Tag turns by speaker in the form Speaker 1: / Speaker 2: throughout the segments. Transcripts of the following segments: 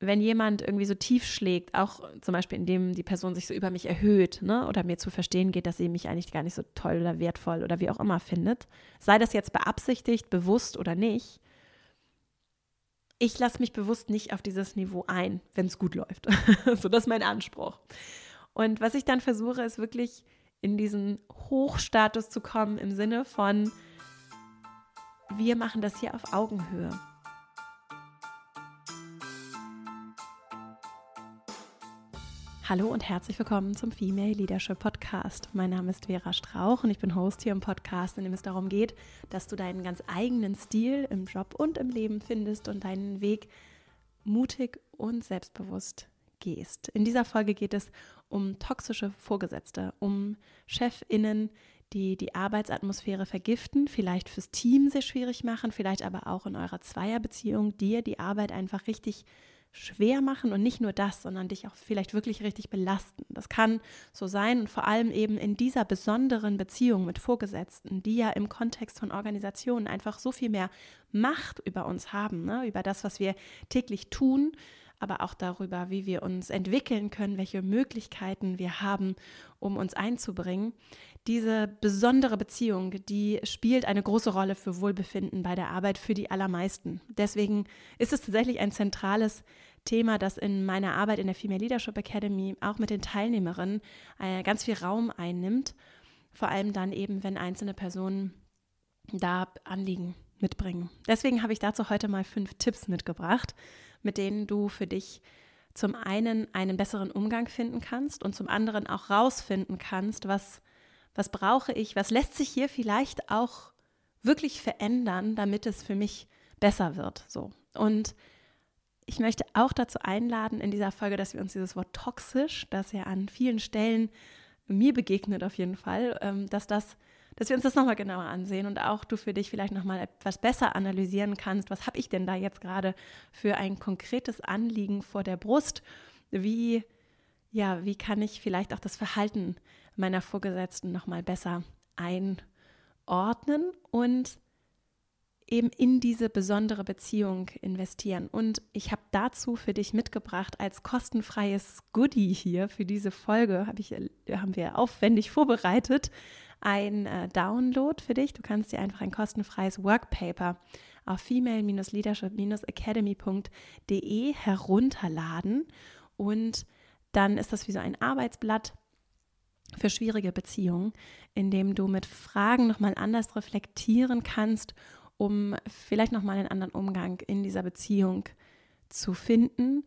Speaker 1: wenn jemand irgendwie so tief schlägt, auch zum Beispiel indem die Person sich so über mich erhöht, ne, oder mir zu verstehen geht, dass sie mich eigentlich gar nicht so toll oder wertvoll oder wie auch immer findet, sei das jetzt beabsichtigt, bewusst oder nicht, ich lasse mich bewusst nicht auf dieses Niveau ein, wenn es gut läuft. so, das ist mein Anspruch. Und was ich dann versuche, ist wirklich in diesen Hochstatus zu kommen im Sinne von, wir machen das hier auf Augenhöhe. Hallo und herzlich willkommen zum Female Leadership Podcast. Mein Name ist Vera Strauch und ich bin Host hier im Podcast, in dem es darum geht, dass du deinen ganz eigenen Stil im Job und im Leben findest und deinen Weg mutig und selbstbewusst gehst. In dieser Folge geht es um toxische Vorgesetzte, um Chefinnen, die die Arbeitsatmosphäre vergiften, vielleicht fürs Team sehr schwierig machen, vielleicht aber auch in eurer Zweierbeziehung dir die Arbeit einfach richtig schwer machen und nicht nur das, sondern dich auch vielleicht wirklich richtig belasten. Das kann so sein und vor allem eben in dieser besonderen Beziehung mit Vorgesetzten, die ja im Kontext von Organisationen einfach so viel mehr Macht über uns haben, ne? über das, was wir täglich tun, aber auch darüber, wie wir uns entwickeln können, welche Möglichkeiten wir haben, um uns einzubringen. Diese besondere Beziehung, die spielt eine große Rolle für Wohlbefinden bei der Arbeit für die allermeisten. Deswegen ist es tatsächlich ein zentrales Thema, das in meiner Arbeit in der Female Leadership Academy auch mit den Teilnehmerinnen äh, ganz viel Raum einnimmt. Vor allem dann eben, wenn einzelne Personen da Anliegen mitbringen. Deswegen habe ich dazu heute mal fünf Tipps mitgebracht, mit denen du für dich zum einen einen besseren Umgang finden kannst und zum anderen auch rausfinden kannst, was was brauche ich, was lässt sich hier vielleicht auch wirklich verändern, damit es für mich besser wird. So. Und ich möchte auch dazu einladen in dieser Folge, dass wir uns dieses Wort toxisch, das ja an vielen Stellen mir begegnet auf jeden Fall, ähm, dass das dass wir uns das nochmal genauer ansehen und auch du für dich vielleicht nochmal etwas besser analysieren kannst. Was habe ich denn da jetzt gerade für ein konkretes Anliegen vor der Brust? Wie, ja, wie kann ich vielleicht auch das Verhalten meiner Vorgesetzten nochmal besser einordnen und eben in diese besondere Beziehung investieren. Und ich habe dazu für dich mitgebracht als kostenfreies Goodie hier für diese Folge, hab ich, haben wir aufwendig vorbereitet, ein äh, Download für dich. Du kannst dir einfach ein kostenfreies Workpaper auf female-leadership-academy.de herunterladen und dann ist das wie so ein Arbeitsblatt für schwierige Beziehungen, in dem du mit Fragen nochmal anders reflektieren kannst, um vielleicht nochmal einen anderen Umgang in dieser Beziehung zu finden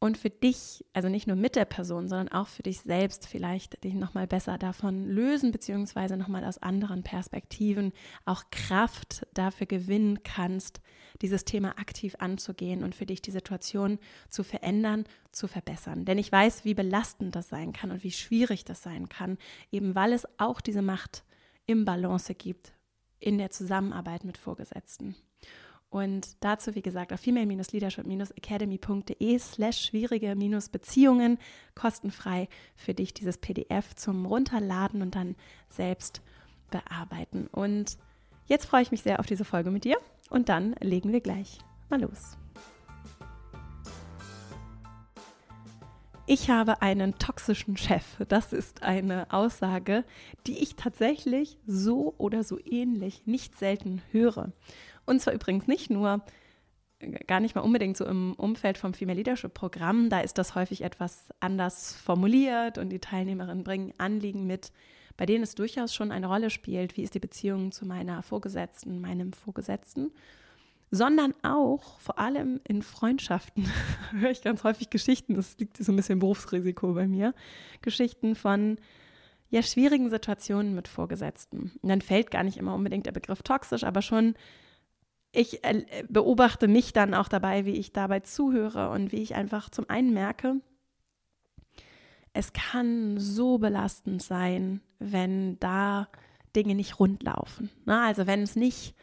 Speaker 1: und für dich, also nicht nur mit der Person, sondern auch für dich selbst vielleicht dich nochmal besser davon lösen, beziehungsweise nochmal aus anderen Perspektiven auch Kraft dafür gewinnen kannst, dieses Thema aktiv anzugehen und für dich die Situation zu verändern, zu verbessern. Denn ich weiß, wie belastend das sein kann und wie schwierig das sein kann, eben weil es auch diese Macht im Balance gibt in der Zusammenarbeit mit Vorgesetzten. Und dazu, wie gesagt, auf female-leadership-academy.de slash schwierige-beziehungen kostenfrei für dich dieses PDF zum Runterladen und dann selbst bearbeiten. Und jetzt freue ich mich sehr auf diese Folge mit dir und dann legen wir gleich mal los. Ich habe einen toxischen Chef. Das ist eine Aussage, die ich tatsächlich so oder so ähnlich nicht selten höre. Und zwar übrigens nicht nur, gar nicht mal unbedingt so im Umfeld vom Female Leadership Programm. Da ist das häufig etwas anders formuliert und die Teilnehmerinnen bringen Anliegen mit, bei denen es durchaus schon eine Rolle spielt, wie ist die Beziehung zu meiner Vorgesetzten, meinem Vorgesetzten, sondern auch vor allem in Freundschaften höre ich ganz häufig Geschichten, das liegt so ein bisschen Berufsrisiko bei mir, Geschichten von ja, schwierigen Situationen mit Vorgesetzten. Und dann fällt gar nicht immer unbedingt der Begriff toxisch, aber schon ich äh, beobachte mich dann auch dabei, wie ich dabei zuhöre und wie ich einfach zum einen merke, es kann so belastend sein, wenn da Dinge nicht rund laufen. Ne? Also wenn es nicht,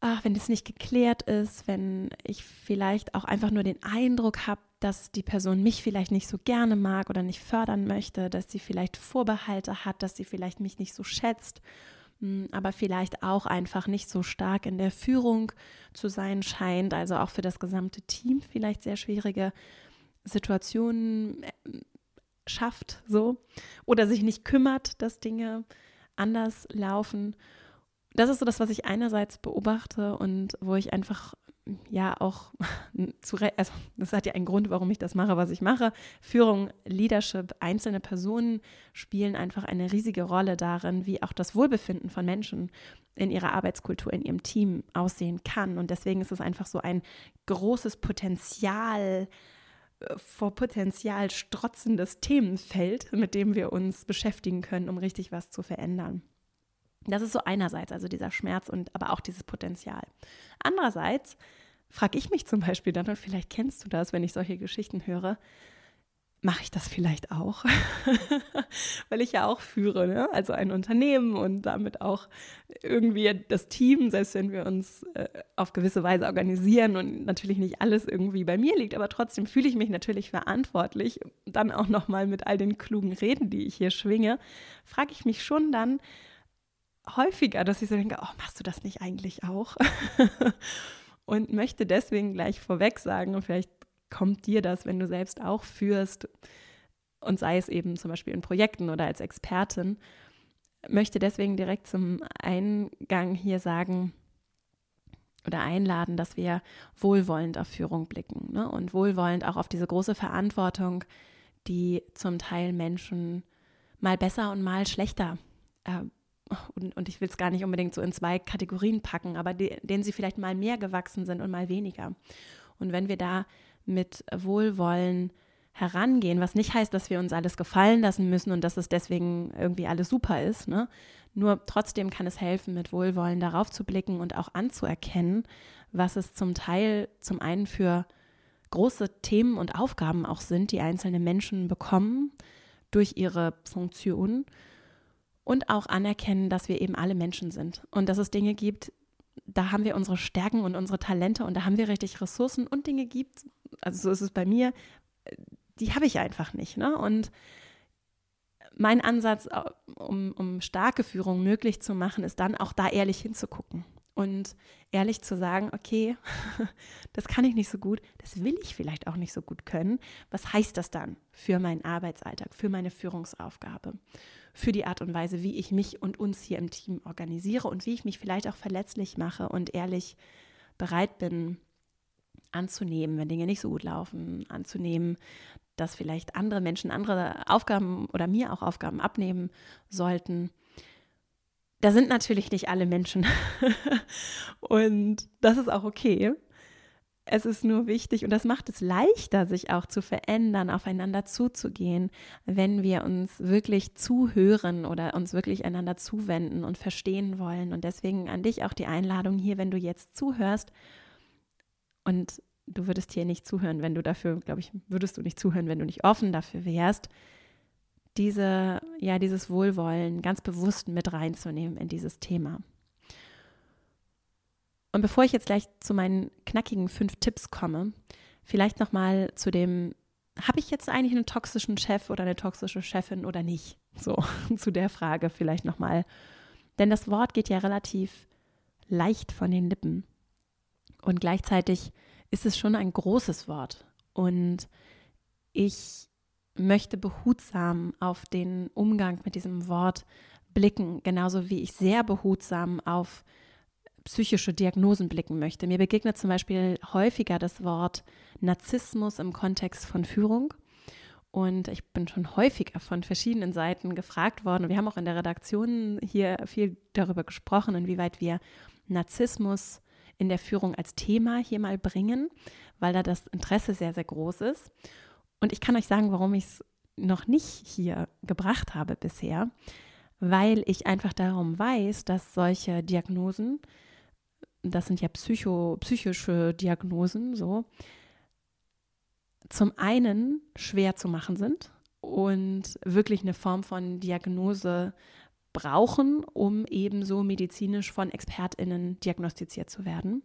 Speaker 1: ach, wenn es nicht geklärt ist, wenn ich vielleicht auch einfach nur den Eindruck habe, dass die Person mich vielleicht nicht so gerne mag oder nicht fördern möchte, dass sie vielleicht Vorbehalte hat, dass sie vielleicht mich nicht so schätzt, aber vielleicht auch einfach nicht so stark in der Führung zu sein scheint, also auch für das gesamte Team vielleicht sehr schwierige Situationen äh, schafft, so oder sich nicht kümmert, dass Dinge anders laufen. Das ist so das, was ich einerseits beobachte und wo ich einfach ja auch zu, also das hat ja einen Grund, warum ich das mache, was ich mache. Führung, Leadership, einzelne Personen spielen einfach eine riesige Rolle darin, wie auch das Wohlbefinden von Menschen in ihrer Arbeitskultur, in ihrem Team aussehen kann. Und deswegen ist es einfach so ein großes Potenzial, äh, vor Potenzial strotzendes Themenfeld, mit dem wir uns beschäftigen können, um richtig was zu verändern. Das ist so einerseits, also dieser Schmerz und aber auch dieses Potenzial. Andererseits frage ich mich zum Beispiel dann, und vielleicht kennst du das, wenn ich solche Geschichten höre, mache ich das vielleicht auch? Weil ich ja auch führe, ne? also ein Unternehmen und damit auch irgendwie das Team, selbst wenn wir uns äh, auf gewisse Weise organisieren und natürlich nicht alles irgendwie bei mir liegt, aber trotzdem fühle ich mich natürlich verantwortlich. Dann auch nochmal mit all den klugen Reden, die ich hier schwinge, frage ich mich schon dann, häufiger, dass ich so denke, oh, machst du das nicht eigentlich auch? und möchte deswegen gleich vorweg sagen, und vielleicht kommt dir das, wenn du selbst auch führst, und sei es eben zum Beispiel in Projekten oder als Expertin, möchte deswegen direkt zum Eingang hier sagen oder einladen, dass wir wohlwollend auf Führung blicken ne? und wohlwollend auch auf diese große Verantwortung, die zum Teil Menschen mal besser und mal schlechter äh, und, und ich will es gar nicht unbedingt so in zwei Kategorien packen, aber die, denen sie vielleicht mal mehr gewachsen sind und mal weniger. Und wenn wir da mit Wohlwollen herangehen, was nicht heißt, dass wir uns alles gefallen lassen müssen und dass es deswegen irgendwie alles super ist, ne? Nur trotzdem kann es helfen, mit Wohlwollen darauf zu blicken und auch anzuerkennen, was es zum Teil zum einen für große Themen und Aufgaben auch sind, die einzelne Menschen bekommen durch ihre Funktion und auch anerkennen, dass wir eben alle Menschen sind und dass es Dinge gibt, da haben wir unsere Stärken und unsere Talente und da haben wir richtig Ressourcen und Dinge gibt, also so ist es bei mir, die habe ich einfach nicht. Ne? Und mein Ansatz, um, um starke Führung möglich zu machen, ist dann auch da ehrlich hinzugucken und ehrlich zu sagen, okay, das kann ich nicht so gut, das will ich vielleicht auch nicht so gut können. Was heißt das dann für meinen Arbeitsalltag, für meine Führungsaufgabe? Für die Art und Weise, wie ich mich und uns hier im Team organisiere und wie ich mich vielleicht auch verletzlich mache und ehrlich bereit bin anzunehmen, wenn Dinge nicht so gut laufen, anzunehmen, dass vielleicht andere Menschen andere Aufgaben oder mir auch Aufgaben abnehmen sollten. Da sind natürlich nicht alle Menschen und das ist auch okay. Es ist nur wichtig und das macht es leichter, sich auch zu verändern, aufeinander zuzugehen, wenn wir uns wirklich zuhören oder uns wirklich einander zuwenden und verstehen wollen. Und deswegen an dich auch die Einladung hier, wenn du jetzt zuhörst und du würdest hier nicht zuhören, wenn du dafür, glaube ich, würdest du nicht zuhören, wenn du nicht offen dafür wärst, diese, ja, dieses Wohlwollen ganz bewusst mit reinzunehmen in dieses Thema. Und bevor ich jetzt gleich zu meinen knackigen fünf Tipps komme, vielleicht nochmal zu dem, habe ich jetzt eigentlich einen toxischen Chef oder eine toxische Chefin oder nicht? So, zu der Frage vielleicht nochmal. Denn das Wort geht ja relativ leicht von den Lippen. Und gleichzeitig ist es schon ein großes Wort. Und ich möchte behutsam auf den Umgang mit diesem Wort blicken, genauso wie ich sehr behutsam auf psychische Diagnosen blicken möchte. Mir begegnet zum Beispiel häufiger das Wort Narzissmus im Kontext von Führung. Und ich bin schon häufiger von verschiedenen Seiten gefragt worden. Wir haben auch in der Redaktion hier viel darüber gesprochen, inwieweit wir Narzissmus in der Führung als Thema hier mal bringen, weil da das Interesse sehr, sehr groß ist. Und ich kann euch sagen, warum ich es noch nicht hier gebracht habe bisher, weil ich einfach darum weiß, dass solche Diagnosen das sind ja psycho, psychische Diagnosen, so, zum einen schwer zu machen sind und wirklich eine Form von Diagnose brauchen, um ebenso medizinisch von ExpertInnen diagnostiziert zu werden.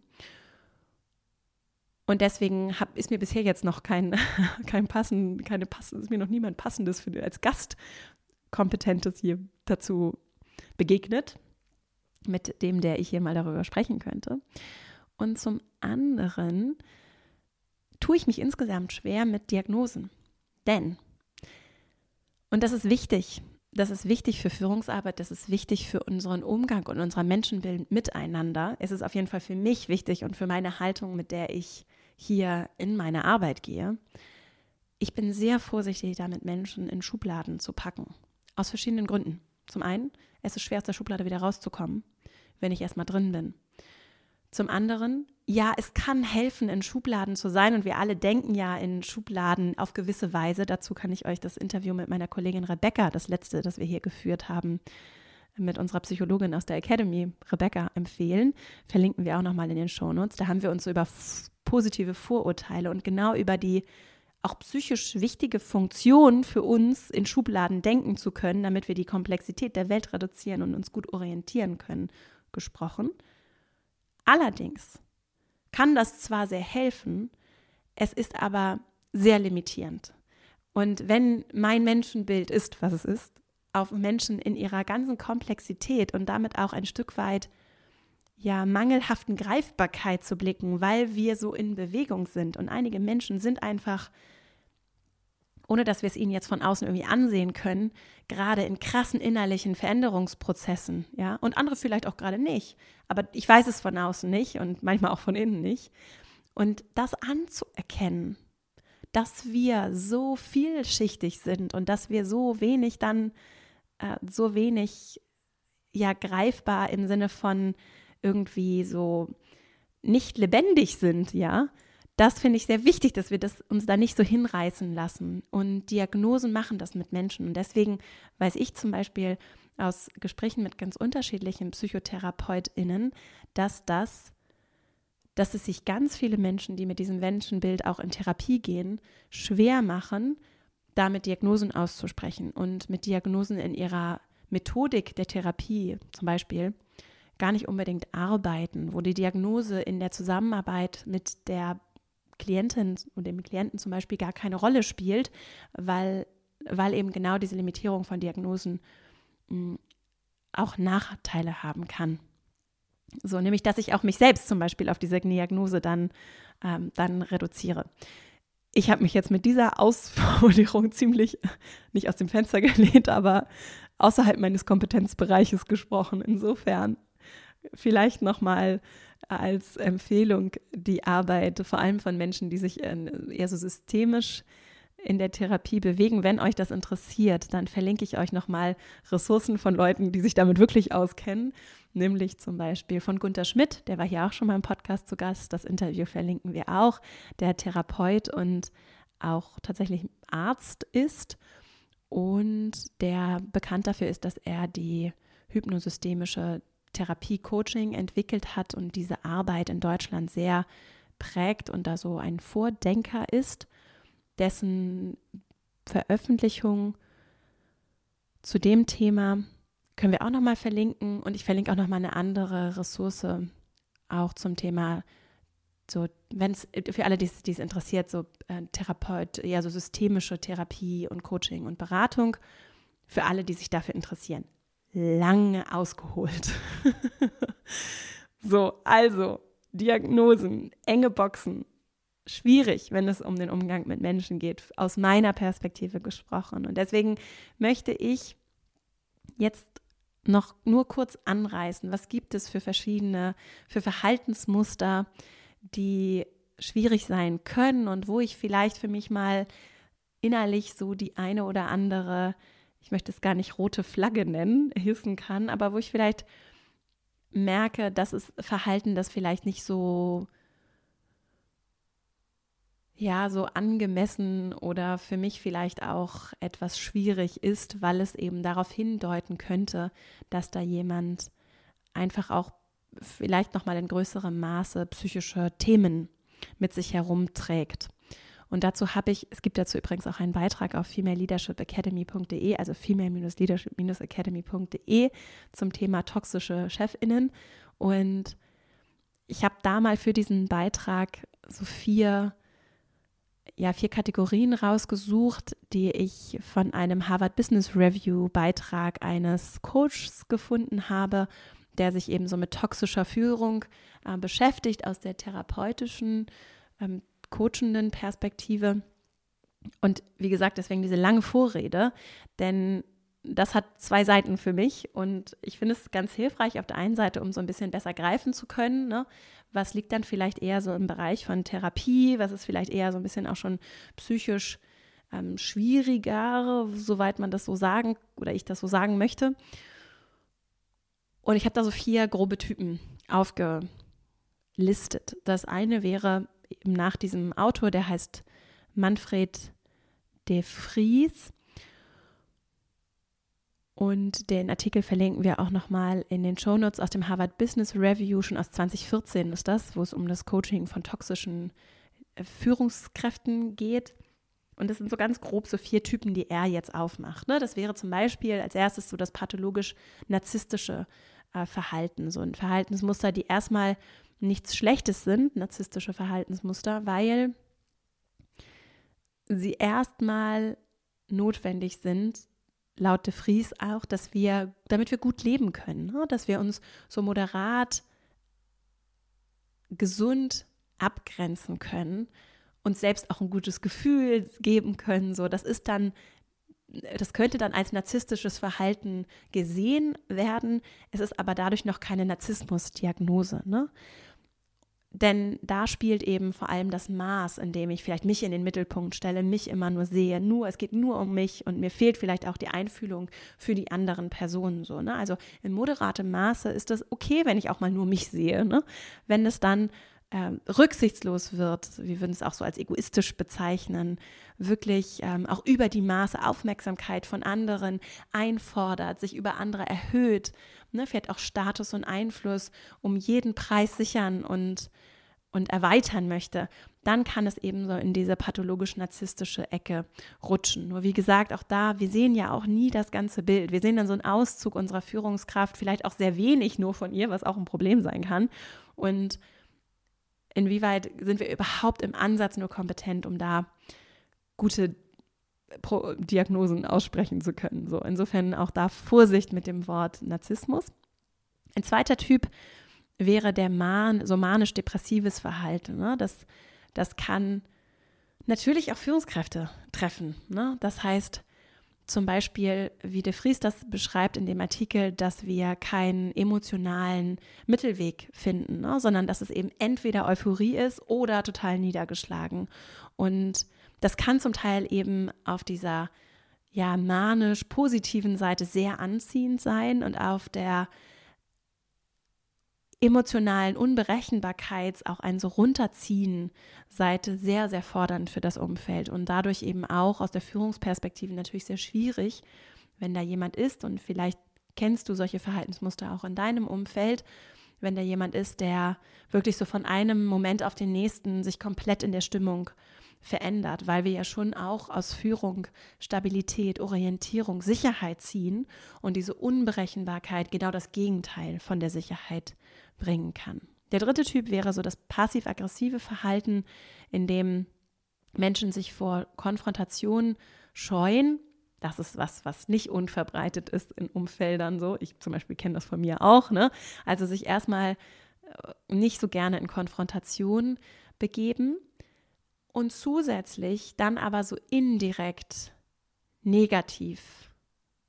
Speaker 1: Und deswegen hab, ist mir bisher jetzt noch kein, kein passen, keine passen, ist mir noch niemand passendes für, als Gast kompetentes hier dazu begegnet, mit dem, der ich hier mal darüber sprechen könnte. Und zum anderen tue ich mich insgesamt schwer mit Diagnosen. Denn, und das ist wichtig, das ist wichtig für Führungsarbeit, das ist wichtig für unseren Umgang und unser Menschenbild miteinander. Es ist auf jeden Fall für mich wichtig und für meine Haltung, mit der ich hier in meine Arbeit gehe, ich bin sehr vorsichtig damit, Menschen in Schubladen zu packen. Aus verschiedenen Gründen. Zum einen, es ist schwer aus der Schublade wieder rauszukommen, wenn ich erstmal drin bin. Zum anderen, ja, es kann helfen, in Schubladen zu sein und wir alle denken ja in Schubladen auf gewisse Weise. Dazu kann ich euch das Interview mit meiner Kollegin Rebecca, das letzte, das wir hier geführt haben, mit unserer Psychologin aus der Academy, Rebecca, empfehlen. Verlinken wir auch nochmal in den Shownotes. Da haben wir uns über positive Vorurteile und genau über die auch psychisch wichtige Funktion für uns in Schubladen denken zu können, damit wir die Komplexität der Welt reduzieren und uns gut orientieren können, gesprochen. Allerdings kann das zwar sehr helfen, es ist aber sehr limitierend. Und wenn mein Menschenbild ist, was es ist, auf Menschen in ihrer ganzen Komplexität und damit auch ein Stück weit ja mangelhaften Greifbarkeit zu blicken, weil wir so in Bewegung sind. Und einige Menschen sind einfach, ohne dass wir es ihnen jetzt von außen irgendwie ansehen können, gerade in krassen innerlichen Veränderungsprozessen, ja, und andere vielleicht auch gerade nicht. Aber ich weiß es von außen nicht und manchmal auch von innen nicht. Und das anzuerkennen, dass wir so vielschichtig sind und dass wir so wenig dann äh, so wenig ja greifbar im Sinne von irgendwie so nicht lebendig sind, ja. Das finde ich sehr wichtig, dass wir das uns da nicht so hinreißen lassen. Und Diagnosen machen das mit Menschen. Und deswegen weiß ich zum Beispiel aus Gesprächen mit ganz unterschiedlichen PsychotherapeutInnen, dass das, dass es sich ganz viele Menschen, die mit diesem Menschenbild auch in Therapie gehen, schwer machen, damit Diagnosen auszusprechen und mit Diagnosen in ihrer Methodik der Therapie zum Beispiel gar nicht unbedingt arbeiten, wo die Diagnose in der Zusammenarbeit mit der Klientin und dem Klienten zum Beispiel gar keine Rolle spielt, weil, weil eben genau diese Limitierung von Diagnosen hm, auch Nachteile haben kann. So, nämlich, dass ich auch mich selbst zum Beispiel auf diese Diagnose dann, ähm, dann reduziere ich habe mich jetzt mit dieser Ausformulierung ziemlich nicht aus dem Fenster gelehnt, aber außerhalb meines Kompetenzbereiches gesprochen. Insofern vielleicht nochmal als Empfehlung die Arbeit vor allem von Menschen, die sich eher so systemisch in der Therapie bewegen. Wenn euch das interessiert, dann verlinke ich euch nochmal Ressourcen von Leuten, die sich damit wirklich auskennen, nämlich zum Beispiel von Gunter Schmidt, der war hier auch schon mal im Podcast zu Gast. Das Interview verlinken wir auch, der Therapeut und auch tatsächlich Arzt ist und der bekannt dafür ist, dass er die hypnosystemische Therapie-Coaching entwickelt hat und diese Arbeit in Deutschland sehr prägt und da so ein Vordenker ist dessen Veröffentlichung zu dem Thema können wir auch nochmal verlinken und ich verlinke auch nochmal eine andere Ressource auch zum Thema so, wenn es für alle, die es interessiert, so äh, Therapeut, ja, so systemische Therapie und Coaching und Beratung, für alle, die sich dafür interessieren. Lange ausgeholt. so, also Diagnosen, enge Boxen, schwierig, wenn es um den Umgang mit Menschen geht, aus meiner Perspektive gesprochen. Und deswegen möchte ich jetzt noch nur kurz anreißen, was gibt es für verschiedene, für Verhaltensmuster, die schwierig sein können und wo ich vielleicht für mich mal innerlich so die eine oder andere, ich möchte es gar nicht rote Flagge nennen, hissen kann, aber wo ich vielleicht merke, dass es Verhalten, das vielleicht nicht so ja so angemessen oder für mich vielleicht auch etwas schwierig ist, weil es eben darauf hindeuten könnte, dass da jemand einfach auch vielleicht noch mal in größerem Maße psychische Themen mit sich herumträgt. Und dazu habe ich, es gibt dazu übrigens auch einen Beitrag auf femaleleadershipacademy.de, also female-leadership-academy.de zum Thema toxische Chefinnen. Und ich habe da mal für diesen Beitrag so vier ja, vier Kategorien rausgesucht, die ich von einem Harvard Business Review Beitrag eines Coaches gefunden habe, der sich eben so mit toxischer Führung äh, beschäftigt aus der therapeutischen, ähm, coachenden Perspektive. Und wie gesagt, deswegen diese lange Vorrede, denn das hat zwei Seiten für mich und ich finde es ganz hilfreich auf der einen Seite, um so ein bisschen besser greifen zu können. Ne? Was liegt dann vielleicht eher so im Bereich von Therapie? Was ist vielleicht eher so ein bisschen auch schon psychisch ähm, schwieriger, soweit man das so sagen oder ich das so sagen möchte? Und ich habe da so vier grobe Typen aufgelistet. Das eine wäre nach diesem Autor, der heißt Manfred de Vries und den Artikel verlinken wir auch nochmal in den Shownotes aus dem Harvard Business Review, schon aus 2014 ist das, wo es um das Coaching von toxischen äh, Führungskräften geht. Und das sind so ganz grob so vier Typen, die er jetzt aufmacht. Ne? Das wäre zum Beispiel als erstes so das pathologisch-narzisstische äh, Verhalten, so ein Verhaltensmuster, die erstmal nichts Schlechtes sind, narzisstische Verhaltensmuster, weil sie erstmal notwendig sind, laut de Vries auch, dass wir, damit wir gut leben können, ne? dass wir uns so moderat, gesund abgrenzen können und selbst auch ein gutes Gefühl geben können. So, das ist dann, das könnte dann als narzisstisches Verhalten gesehen werden. Es ist aber dadurch noch keine Narzissmusdiagnose. Ne? Denn da spielt eben vor allem das Maß, in dem ich vielleicht mich in den Mittelpunkt stelle, mich immer nur sehe, nur, es geht nur um mich und mir fehlt vielleicht auch die Einfühlung für die anderen Personen so. Ne? Also in moderatem Maße ist das okay, wenn ich auch mal nur mich sehe. Ne? Wenn es dann ähm, rücksichtslos wird, wir würden es auch so als egoistisch bezeichnen, wirklich ähm, auch über die Maße Aufmerksamkeit von anderen einfordert, sich über andere erhöht, ne, vielleicht auch Status und Einfluss um jeden Preis sichern und, und erweitern möchte, dann kann es eben so in diese pathologisch-narzisstische Ecke rutschen. Nur wie gesagt, auch da, wir sehen ja auch nie das ganze Bild. Wir sehen dann so einen Auszug unserer Führungskraft, vielleicht auch sehr wenig nur von ihr, was auch ein Problem sein kann. Und inwieweit sind wir überhaupt im Ansatz nur kompetent, um da gute Pro Diagnosen aussprechen zu können. So, insofern auch da Vorsicht mit dem Wort Narzissmus. Ein zweiter Typ wäre der man, so manisch-depressives Verhalten. Ne? Das, das kann natürlich auch Führungskräfte treffen. Ne? Das heißt zum Beispiel, wie de Vries das beschreibt in dem Artikel, dass wir keinen emotionalen Mittelweg finden, ne? sondern dass es eben entweder Euphorie ist oder total niedergeschlagen. Und das kann zum Teil eben auf dieser ja manisch positiven Seite sehr anziehend sein und auf der emotionalen Unberechenbarkeits auch ein so runterziehen Seite sehr, sehr fordernd für das Umfeld und dadurch eben auch aus der Führungsperspektive natürlich sehr schwierig, wenn da jemand ist und vielleicht kennst du solche Verhaltensmuster auch in deinem Umfeld, wenn da jemand ist, der wirklich so von einem Moment auf den nächsten sich komplett in der Stimmung verändert, weil wir ja schon auch aus Führung Stabilität, Orientierung, Sicherheit ziehen und diese Unberechenbarkeit genau das Gegenteil von der Sicherheit bringen kann. Der dritte Typ wäre so das passiv-aggressive Verhalten, in dem Menschen sich vor Konfrontation scheuen. Das ist was, was nicht unverbreitet ist in Umfeldern so. Ich zum Beispiel kenne das von mir auch. Ne? Also sich erstmal äh, nicht so gerne in Konfrontation begeben und zusätzlich dann aber so indirekt negativ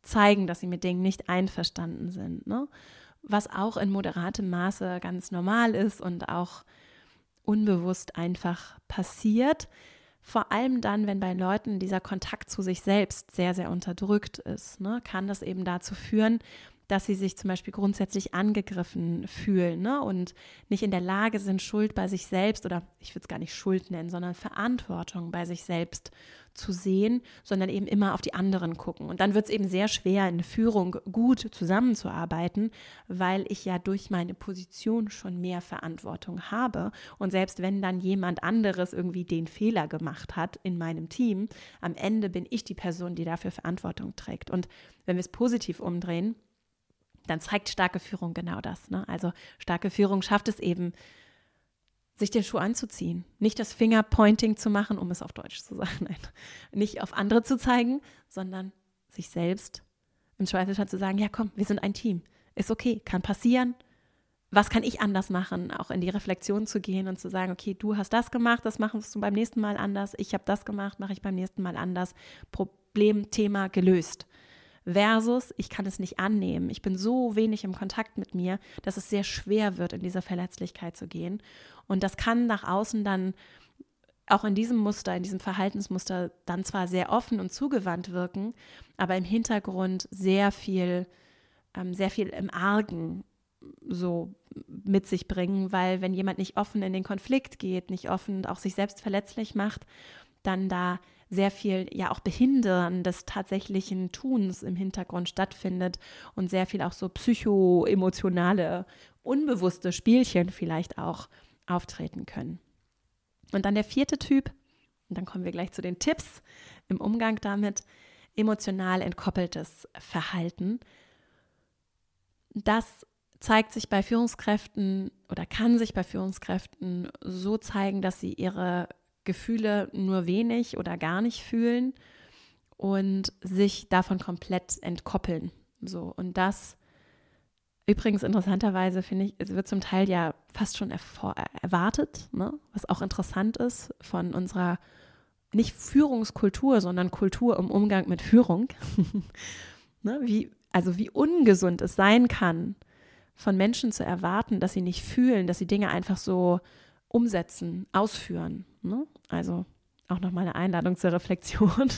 Speaker 1: zeigen, dass sie mit Dingen nicht einverstanden sind. Ne? Was auch in moderatem Maße ganz normal ist und auch unbewusst einfach passiert. Vor allem dann, wenn bei Leuten dieser Kontakt zu sich selbst sehr, sehr unterdrückt ist, ne, kann das eben dazu führen, dass sie sich zum Beispiel grundsätzlich angegriffen fühlen ne? und nicht in der Lage sind, Schuld bei sich selbst oder ich würde es gar nicht Schuld nennen, sondern Verantwortung bei sich selbst zu sehen, sondern eben immer auf die anderen gucken. Und dann wird es eben sehr schwer, in Führung gut zusammenzuarbeiten, weil ich ja durch meine Position schon mehr Verantwortung habe. Und selbst wenn dann jemand anderes irgendwie den Fehler gemacht hat in meinem Team, am Ende bin ich die Person, die dafür Verantwortung trägt. Und wenn wir es positiv umdrehen, dann zeigt starke Führung genau das. Ne? Also starke Führung schafft es eben, sich den Schuh anzuziehen. Nicht das Fingerpointing zu machen, um es auf Deutsch zu sagen, nein. Nicht auf andere zu zeigen, sondern sich selbst im Zweifelsfall zu sagen, ja komm, wir sind ein Team. Ist okay, kann passieren. Was kann ich anders machen? Auch in die Reflexion zu gehen und zu sagen, okay, du hast das gemacht, das machst du beim nächsten Mal anders. Ich habe das gemacht, mache ich beim nächsten Mal anders. Problem, Thema gelöst versus ich kann es nicht annehmen. Ich bin so wenig im Kontakt mit mir, dass es sehr schwer wird, in diese Verletzlichkeit zu gehen. Und das kann nach außen dann auch in diesem Muster, in diesem Verhaltensmuster dann zwar sehr offen und zugewandt wirken, aber im Hintergrund sehr viel, ähm, sehr viel im Argen so mit sich bringen, weil wenn jemand nicht offen in den Konflikt geht, nicht offen auch sich selbst verletzlich macht, dann da sehr viel ja auch Behindern des tatsächlichen Tuns im Hintergrund stattfindet und sehr viel auch so psychoemotionale, unbewusste Spielchen vielleicht auch auftreten können. Und dann der vierte Typ, und dann kommen wir gleich zu den Tipps im Umgang damit, emotional entkoppeltes Verhalten. Das zeigt sich bei Führungskräften oder kann sich bei Führungskräften so zeigen, dass sie ihre Gefühle nur wenig oder gar nicht fühlen und sich davon komplett entkoppeln. So und das übrigens interessanterweise finde ich, es wird zum Teil ja fast schon erwartet, ne? was auch interessant ist von unserer nicht Führungskultur, sondern Kultur im Umgang mit Führung. ne? Wie also wie ungesund es sein kann, von Menschen zu erwarten, dass sie nicht fühlen, dass sie Dinge einfach so umsetzen, ausführen. Ne? Also auch nochmal eine Einladung zur Reflexion,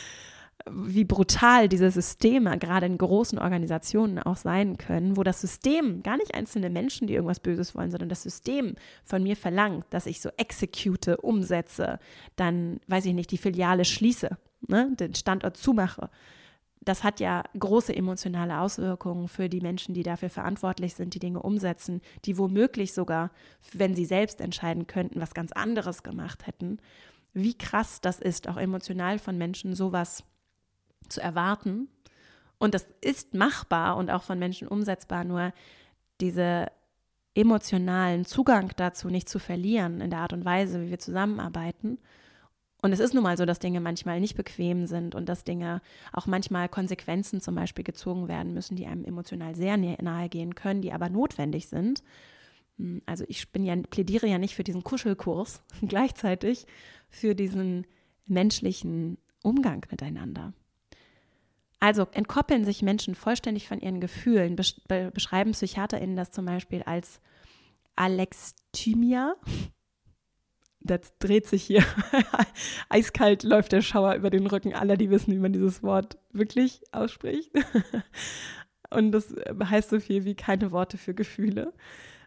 Speaker 1: wie brutal diese Systeme gerade in großen Organisationen auch sein können, wo das System, gar nicht einzelne Menschen, die irgendwas Böses wollen, sondern das System von mir verlangt, dass ich so execute, umsetze, dann, weiß ich nicht, die Filiale schließe, ne? den Standort zumache das hat ja große emotionale Auswirkungen für die Menschen, die dafür verantwortlich sind, die Dinge umsetzen, die womöglich sogar, wenn sie selbst entscheiden könnten, was ganz anderes gemacht hätten. Wie krass das ist, auch emotional von Menschen sowas zu erwarten. Und das ist machbar und auch von Menschen umsetzbar, nur diese emotionalen Zugang dazu nicht zu verlieren in der Art und Weise, wie wir zusammenarbeiten und es ist nun mal so, dass Dinge manchmal nicht bequem sind und dass Dinge auch manchmal Konsequenzen zum Beispiel gezogen werden müssen, die einem emotional sehr nahe gehen können, die aber notwendig sind. Hm, also ich bin ja, plädiere ja nicht für diesen Kuschelkurs, gleichzeitig für diesen menschlichen Umgang miteinander. Also entkoppeln sich Menschen vollständig von ihren Gefühlen, beschreiben PsychiaterInnen das zum Beispiel als Alexithymia, das dreht sich hier. Eiskalt läuft der Schauer über den Rücken aller, die wissen, wie man dieses Wort wirklich ausspricht. Und das heißt so viel wie keine Worte für Gefühle.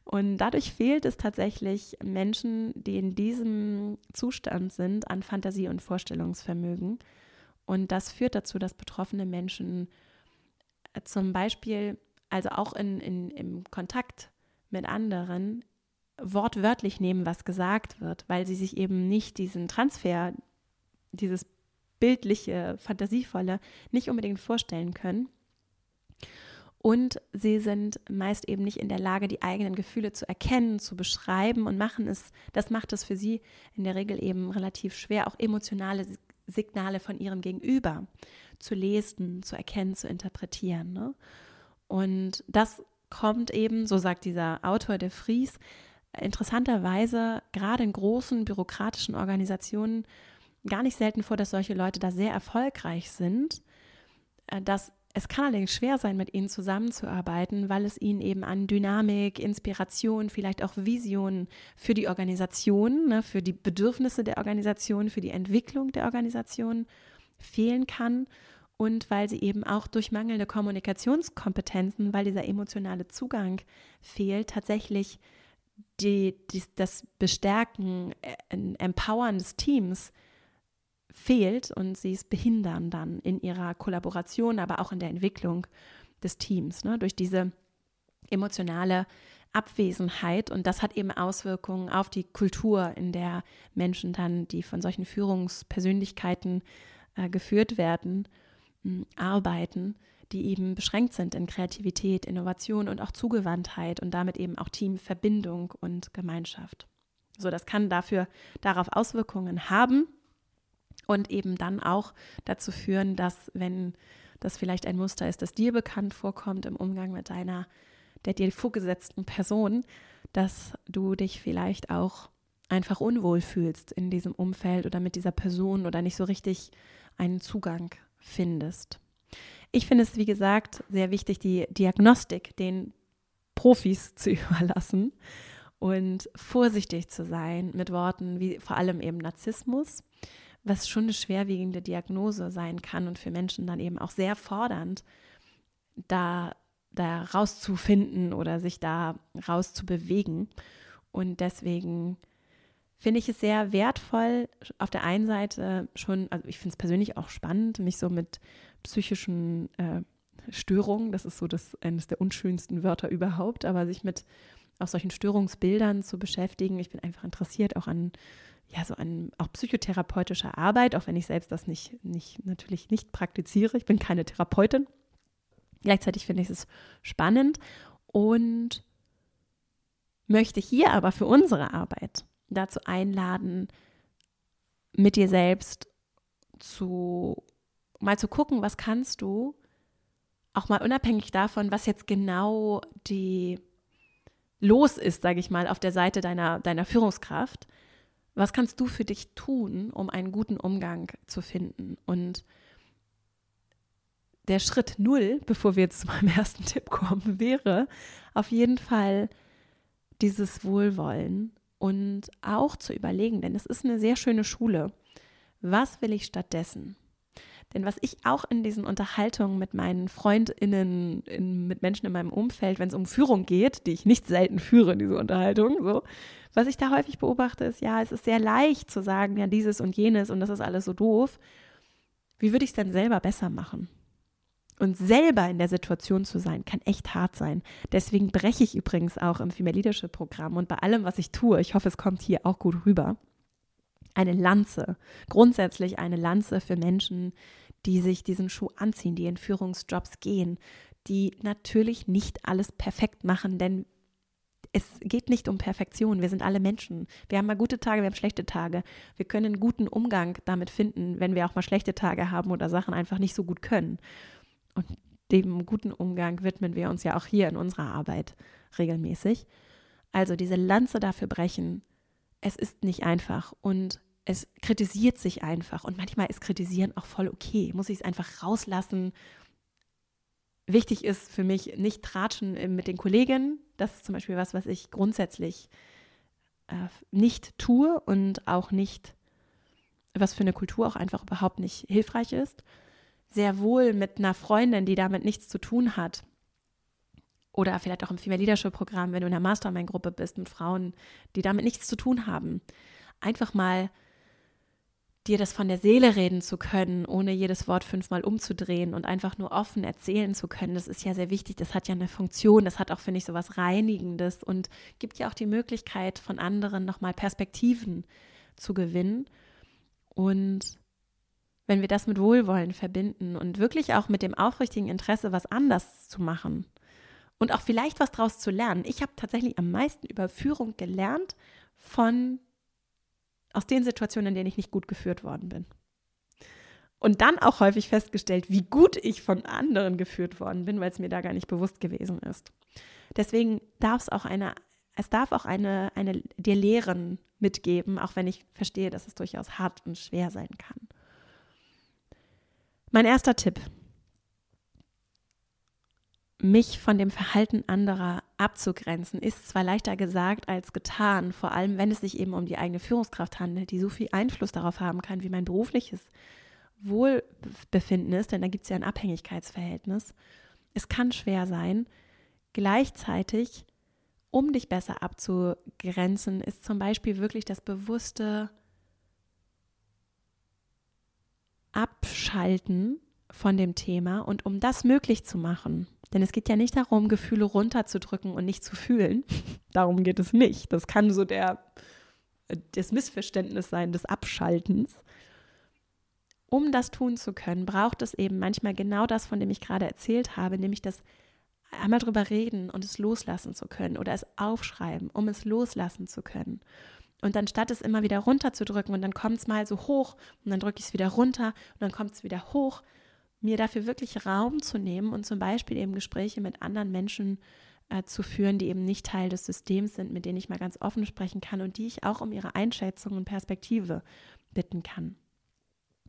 Speaker 1: Und dadurch fehlt es tatsächlich Menschen, die in diesem Zustand sind, an Fantasie und Vorstellungsvermögen. Und das führt dazu, dass betroffene Menschen zum Beispiel, also auch in, in, im Kontakt mit anderen, wortwörtlich nehmen, was gesagt wird, weil sie sich eben nicht diesen Transfer, dieses bildliche, fantasievolle nicht unbedingt vorstellen können. Und sie sind meist eben nicht in der Lage, die eigenen Gefühle zu erkennen, zu beschreiben und machen es, das macht es für sie in der Regel eben relativ schwer, auch emotionale Signale von ihrem Gegenüber zu lesen, zu erkennen, zu interpretieren. Ne? Und das kommt eben, so sagt dieser Autor de Vries, interessanterweise gerade in großen bürokratischen Organisationen gar nicht selten vor, dass solche Leute da sehr erfolgreich sind. Äh, dass es kann allerdings schwer sein, mit ihnen zusammenzuarbeiten, weil es ihnen eben an Dynamik, Inspiration, vielleicht auch Vision für die Organisation, ne, für die Bedürfnisse der Organisation, für die Entwicklung der Organisation fehlen kann und weil sie eben auch durch mangelnde Kommunikationskompetenzen, weil dieser emotionale Zugang fehlt, tatsächlich die, die, das Bestärken, äh, Empowern des Teams fehlt und sie es behindern dann in ihrer Kollaboration, aber auch in der Entwicklung des Teams, ne? durch diese emotionale Abwesenheit. Und das hat eben Auswirkungen auf die Kultur, in der Menschen dann, die von solchen Führungspersönlichkeiten äh, geführt werden, mh, arbeiten, die eben beschränkt sind in Kreativität, Innovation und auch Zugewandtheit und damit eben auch Teamverbindung und Gemeinschaft. So, das kann dafür darauf Auswirkungen haben und eben dann auch dazu führen, dass wenn das vielleicht ein Muster ist, das dir bekannt vorkommt im Umgang mit deiner der dir vorgesetzten Person, dass du dich vielleicht auch einfach unwohl fühlst in diesem Umfeld oder mit dieser Person oder nicht so richtig einen Zugang findest. Ich finde es, wie gesagt, sehr wichtig, die Diagnostik den Profis zu überlassen und vorsichtig zu sein mit Worten wie vor allem eben Narzissmus, was schon eine schwerwiegende Diagnose sein kann und für Menschen dann eben auch sehr fordernd, da, da rauszufinden oder sich da rauszubewegen. Und deswegen finde ich es sehr wertvoll, auf der einen Seite schon, also ich finde es persönlich auch spannend, mich so mit psychischen äh, Störungen, das ist so das, eines der unschönsten Wörter überhaupt, aber sich mit auch solchen Störungsbildern zu beschäftigen. Ich bin einfach interessiert auch an, ja, so an auch psychotherapeutischer Arbeit, auch wenn ich selbst das nicht, nicht, natürlich nicht praktiziere. Ich bin keine Therapeutin. Gleichzeitig finde ich es spannend und möchte hier aber für unsere Arbeit dazu einladen, mit dir selbst zu mal zu gucken, was kannst du, auch mal unabhängig davon, was jetzt genau die los ist, sage ich mal, auf der Seite deiner, deiner Führungskraft, was kannst du für dich tun, um einen guten Umgang zu finden? Und der Schritt null, bevor wir jetzt zu meinem ersten Tipp kommen, wäre auf jeden Fall dieses Wohlwollen und auch zu überlegen, denn es ist eine sehr schöne Schule. Was will ich stattdessen? Denn was ich auch in diesen Unterhaltungen mit meinen FreundInnen, in, mit Menschen in meinem Umfeld, wenn es um Führung geht, die ich nicht selten führe, diese Unterhaltung, so, was ich da häufig beobachte, ist, ja, es ist sehr leicht zu sagen, ja, dieses und jenes und das ist alles so doof. Wie würde ich es denn selber besser machen? Und selber in der Situation zu sein, kann echt hart sein. Deswegen breche ich übrigens auch im Female Leadership Programm und bei allem, was ich tue, ich hoffe, es kommt hier auch gut rüber, eine Lanze, grundsätzlich eine Lanze für Menschen, die sich diesen Schuh anziehen, die in Führungsjobs gehen, die natürlich nicht alles perfekt machen, denn es geht nicht um Perfektion. Wir sind alle Menschen. Wir haben mal gute Tage, wir haben schlechte Tage. Wir können einen guten Umgang damit finden, wenn wir auch mal schlechte Tage haben oder Sachen einfach nicht so gut können. Und dem guten Umgang widmen wir uns ja auch hier in unserer Arbeit regelmäßig. Also diese Lanze dafür brechen, es ist nicht einfach und es kritisiert sich einfach und manchmal ist Kritisieren auch voll okay. Muss ich es einfach rauslassen. Wichtig ist für mich nicht tratschen mit den Kolleginnen. Das ist zum Beispiel was, was ich grundsätzlich äh, nicht tue und auch nicht, was für eine Kultur auch einfach überhaupt nicht hilfreich ist. Sehr wohl mit einer Freundin, die damit nichts zu tun hat. Oder vielleicht auch im Female Leadership Programm, wenn du in einer Mastermind-Gruppe bist mit Frauen, die damit nichts zu tun haben. Einfach mal dir das von der Seele reden zu können, ohne jedes Wort fünfmal umzudrehen und einfach nur offen erzählen zu können, das ist ja sehr wichtig. Das hat ja eine Funktion, das hat auch, finde ich, so was Reinigendes und gibt ja auch die Möglichkeit, von anderen nochmal Perspektiven zu gewinnen. Und wenn wir das mit Wohlwollen verbinden und wirklich auch mit dem aufrichtigen Interesse, was anders zu machen und auch vielleicht was daraus zu lernen. Ich habe tatsächlich am meisten über Führung gelernt von aus den Situationen, in denen ich nicht gut geführt worden bin. Und dann auch häufig festgestellt, wie gut ich von anderen geführt worden bin, weil es mir da gar nicht bewusst gewesen ist. Deswegen darf es auch eine, es darf auch eine, eine dir Lehren mitgeben, auch wenn ich verstehe, dass es durchaus hart und schwer sein kann. Mein erster Tipp mich von dem Verhalten anderer abzugrenzen, ist zwar leichter gesagt als getan, vor allem wenn es sich eben um die eigene Führungskraft handelt, die so viel Einfluss darauf haben kann, wie mein berufliches Wohlbefinden ist, denn da gibt es ja ein Abhängigkeitsverhältnis. Es kann schwer sein. Gleichzeitig, um dich besser abzugrenzen, ist zum Beispiel wirklich das bewusste Abschalten von dem Thema und um das möglich zu machen, denn es geht ja nicht darum, Gefühle runterzudrücken und nicht zu fühlen. darum geht es nicht. Das kann so der, das Missverständnis sein des Abschaltens. Um das tun zu können, braucht es eben manchmal genau das, von dem ich gerade erzählt habe, nämlich das einmal drüber reden und es loslassen zu können oder es aufschreiben, um es loslassen zu können. Und dann statt es immer wieder runterzudrücken und dann kommt es mal so hoch und dann drücke ich es wieder runter und dann kommt es wieder hoch, mir dafür wirklich Raum zu nehmen und zum Beispiel eben Gespräche mit anderen Menschen äh, zu führen, die eben nicht Teil des Systems sind, mit denen ich mal ganz offen sprechen kann und die ich auch um ihre Einschätzung und Perspektive bitten kann.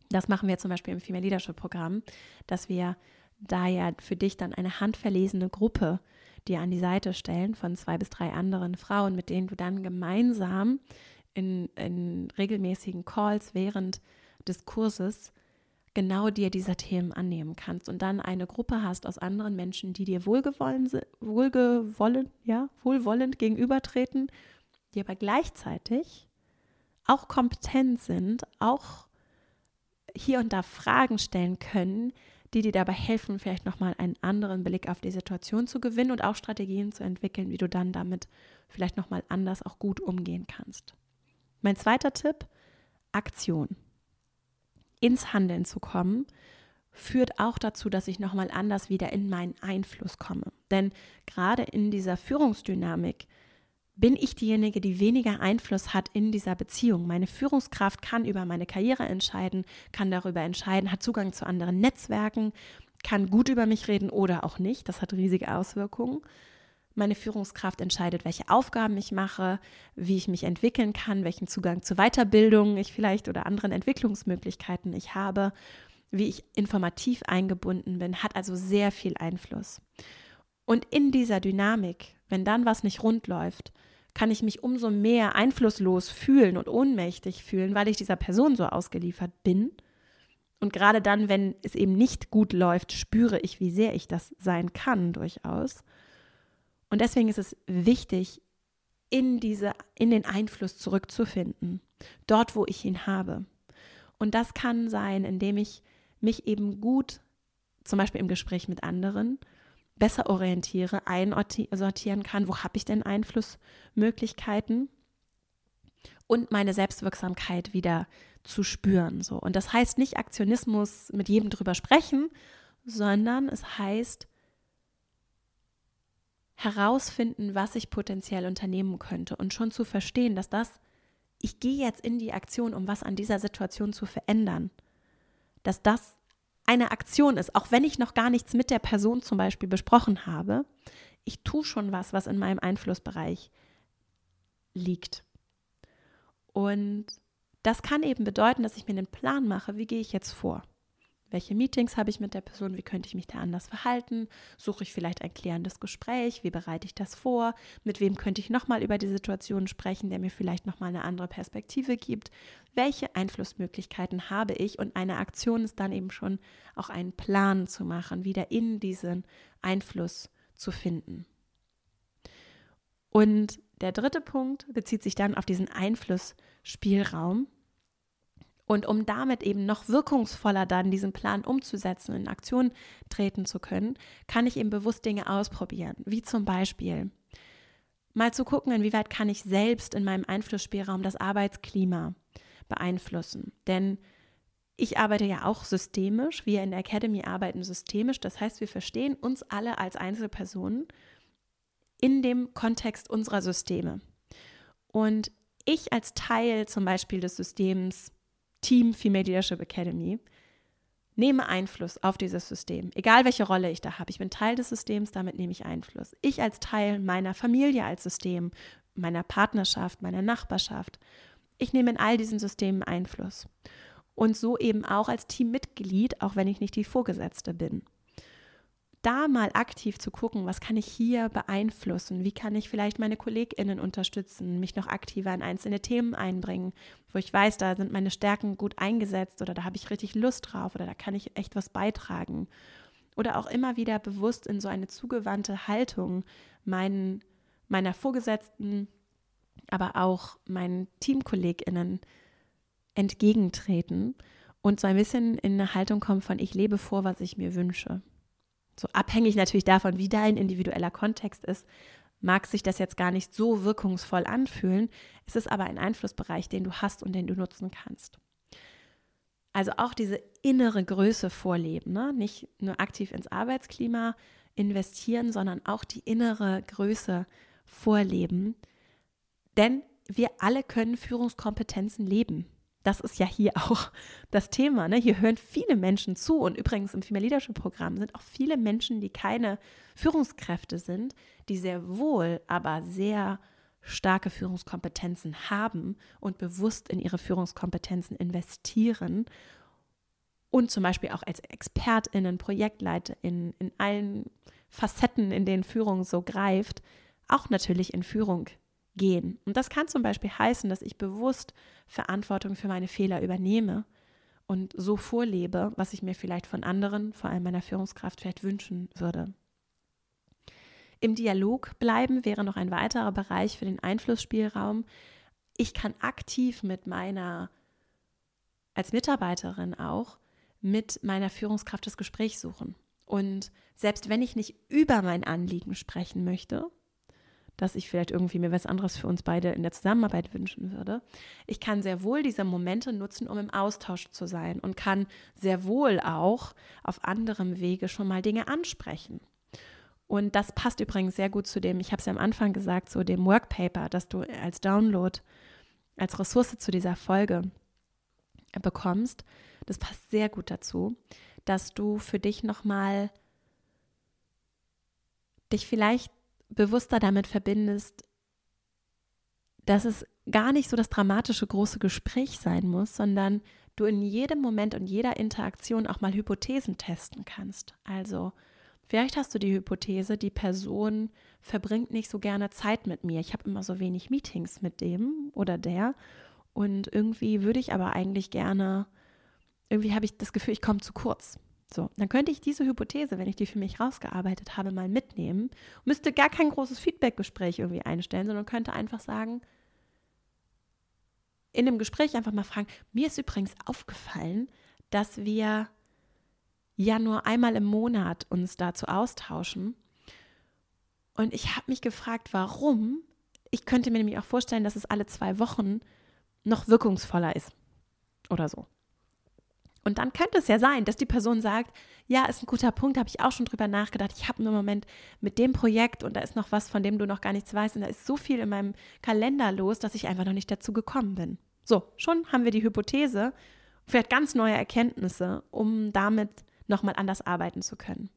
Speaker 1: Das machen wir zum Beispiel im Female Leadership Programm, dass wir da ja für dich dann eine handverlesene Gruppe dir an die Seite stellen von zwei bis drei anderen Frauen, mit denen du dann gemeinsam in, in regelmäßigen Calls während des Kurses genau dir dieser Themen annehmen kannst und dann eine Gruppe hast aus anderen Menschen, die dir wohlgewollen, ja, wohlwollend gegenübertreten, die aber gleichzeitig auch kompetent sind, auch hier und da Fragen stellen können, die dir dabei helfen, vielleicht nochmal einen anderen Blick auf die Situation zu gewinnen und auch Strategien zu entwickeln, wie du dann damit vielleicht nochmal anders auch gut umgehen kannst. Mein zweiter Tipp, Aktion ins Handeln zu kommen, führt auch dazu, dass ich nochmal anders wieder in meinen Einfluss komme. Denn gerade in dieser Führungsdynamik bin ich diejenige, die weniger Einfluss hat in dieser Beziehung. Meine Führungskraft kann über meine Karriere entscheiden, kann darüber entscheiden, hat Zugang zu anderen Netzwerken, kann gut über mich reden oder auch nicht. Das hat riesige Auswirkungen. Meine Führungskraft entscheidet, welche Aufgaben ich mache, wie ich mich entwickeln kann, welchen Zugang zu Weiterbildung ich vielleicht oder anderen Entwicklungsmöglichkeiten ich habe, wie ich informativ eingebunden bin, hat also sehr viel Einfluss. Und in dieser Dynamik, wenn dann was nicht rund läuft, kann ich mich umso mehr einflusslos fühlen und ohnmächtig fühlen, weil ich dieser Person so ausgeliefert bin. Und gerade dann, wenn es eben nicht gut läuft, spüre ich, wie sehr ich das sein kann durchaus. Und deswegen ist es wichtig, in, diese, in den Einfluss zurückzufinden, dort, wo ich ihn habe. Und das kann sein, indem ich mich eben gut, zum Beispiel im Gespräch mit anderen, besser orientiere, einsortieren kann, wo habe ich denn Einflussmöglichkeiten und meine Selbstwirksamkeit wieder zu spüren. So. Und das heißt nicht Aktionismus mit jedem drüber sprechen, sondern es heißt herausfinden, was ich potenziell unternehmen könnte und schon zu verstehen, dass das, ich gehe jetzt in die Aktion, um was an dieser Situation zu verändern, dass das eine Aktion ist, auch wenn ich noch gar nichts mit der Person zum Beispiel besprochen habe, ich tue schon was, was in meinem Einflussbereich liegt. Und das kann eben bedeuten, dass ich mir einen Plan mache, wie gehe ich jetzt vor. Welche Meetings habe ich mit der Person? Wie könnte ich mich da anders verhalten? Suche ich vielleicht ein klärendes Gespräch? Wie bereite ich das vor? Mit wem könnte ich nochmal über die Situation sprechen, der mir vielleicht nochmal eine andere Perspektive gibt? Welche Einflussmöglichkeiten habe ich? Und eine Aktion ist dann eben schon auch einen Plan zu machen, wieder in diesen Einfluss zu finden. Und der dritte Punkt bezieht sich dann auf diesen Einflussspielraum. Und um damit eben noch wirkungsvoller dann diesen Plan umzusetzen, in Aktion treten zu können, kann ich eben bewusst Dinge ausprobieren. Wie zum Beispiel mal zu gucken, inwieweit kann ich selbst in meinem Einflussspielraum das Arbeitsklima beeinflussen. Denn ich arbeite ja auch systemisch. Wir in der Academy arbeiten systemisch. Das heißt, wir verstehen uns alle als Einzelpersonen in dem Kontext unserer Systeme. Und ich als Teil zum Beispiel des Systems Team Female Leadership Academy nehme Einfluss auf dieses System, egal welche Rolle ich da habe. Ich bin Teil des Systems, damit nehme ich Einfluss. Ich als Teil meiner Familie als System, meiner Partnerschaft, meiner Nachbarschaft, ich nehme in all diesen Systemen Einfluss. Und so eben auch als Teammitglied, auch wenn ich nicht die Vorgesetzte bin. Da mal aktiv zu gucken, was kann ich hier beeinflussen? Wie kann ich vielleicht meine KollegInnen unterstützen, mich noch aktiver in einzelne Themen einbringen, wo ich weiß, da sind meine Stärken gut eingesetzt oder da habe ich richtig Lust drauf oder da kann ich echt was beitragen. Oder auch immer wieder bewusst in so eine zugewandte Haltung meinen, meiner Vorgesetzten, aber auch meinen TeamkollegInnen entgegentreten und so ein bisschen in eine Haltung kommen von ich lebe vor, was ich mir wünsche. So abhängig natürlich davon, wie dein individueller Kontext ist, mag sich das jetzt gar nicht so wirkungsvoll anfühlen. Es ist aber ein Einflussbereich, den du hast und den du nutzen kannst. Also auch diese innere Größe vorleben, ne? nicht nur aktiv ins Arbeitsklima investieren, sondern auch die innere Größe vorleben. Denn wir alle können Führungskompetenzen leben das ist ja hier auch das Thema. Ne? Hier hören viele Menschen zu und übrigens im Female Leadership Programm sind auch viele Menschen, die keine Führungskräfte sind, die sehr wohl, aber sehr starke Führungskompetenzen haben und bewusst in ihre Führungskompetenzen investieren und zum Beispiel auch als ExpertInnen, ProjektleiterInnen in allen Facetten, in denen Führung so greift, auch natürlich in Führung gehen. Und das kann zum Beispiel heißen, dass ich bewusst Verantwortung für meine Fehler übernehme und so vorlebe, was ich mir vielleicht von anderen, vor allem meiner Führungskraft, vielleicht wünschen würde. Im Dialog bleiben wäre noch ein weiterer Bereich für den Einflussspielraum. Ich kann aktiv mit meiner, als Mitarbeiterin auch, mit meiner Führungskraft das Gespräch suchen. Und selbst wenn ich nicht über mein Anliegen sprechen möchte, dass ich vielleicht irgendwie mir was anderes für uns beide in der Zusammenarbeit wünschen würde. Ich kann sehr wohl diese Momente nutzen, um im Austausch zu sein und kann sehr wohl auch auf anderem Wege schon mal Dinge ansprechen. Und das passt übrigens sehr gut zu dem, ich habe es ja am Anfang gesagt, zu dem Workpaper, das du als Download, als Ressource zu dieser Folge bekommst. Das passt sehr gut dazu, dass du für dich nochmal dich vielleicht bewusster damit verbindest, dass es gar nicht so das dramatische große Gespräch sein muss, sondern du in jedem Moment und jeder Interaktion auch mal Hypothesen testen kannst. Also vielleicht hast du die Hypothese, die Person verbringt nicht so gerne Zeit mit mir. Ich habe immer so wenig Meetings mit dem oder der und irgendwie würde ich aber eigentlich gerne, irgendwie habe ich das Gefühl, ich komme zu kurz. So, dann könnte ich diese Hypothese, wenn ich die für mich rausgearbeitet habe, mal mitnehmen, müsste gar kein großes Feedbackgespräch irgendwie einstellen, sondern könnte einfach sagen, in dem Gespräch einfach mal fragen, mir ist übrigens aufgefallen, dass wir ja nur einmal im Monat uns dazu austauschen. Und ich habe mich gefragt, warum. Ich könnte mir nämlich auch vorstellen, dass es alle zwei Wochen noch wirkungsvoller ist. Oder so. Und dann könnte es ja sein, dass die Person sagt, ja, ist ein guter Punkt, habe ich auch schon drüber nachgedacht. Ich habe nur einen Moment mit dem Projekt und da ist noch was, von dem du noch gar nichts weißt und da ist so viel in meinem Kalender los, dass ich einfach noch nicht dazu gekommen bin. So, schon haben wir die Hypothese, vielleicht ganz neue Erkenntnisse, um damit nochmal anders arbeiten zu können.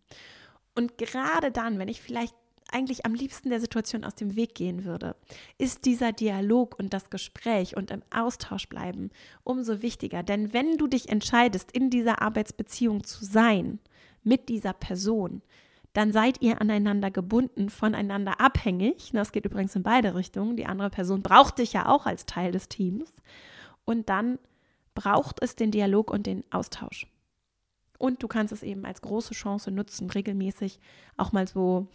Speaker 1: Und gerade dann, wenn ich vielleicht eigentlich am liebsten der Situation aus dem Weg gehen würde, ist dieser Dialog und das Gespräch und im Austausch bleiben umso wichtiger. Denn wenn du dich entscheidest, in dieser Arbeitsbeziehung zu sein mit dieser Person, dann seid ihr aneinander gebunden, voneinander abhängig. Das geht übrigens in beide Richtungen. Die andere Person braucht dich ja auch als Teil des Teams. Und dann braucht es den Dialog und den Austausch. Und du kannst es eben als große Chance nutzen, regelmäßig auch mal so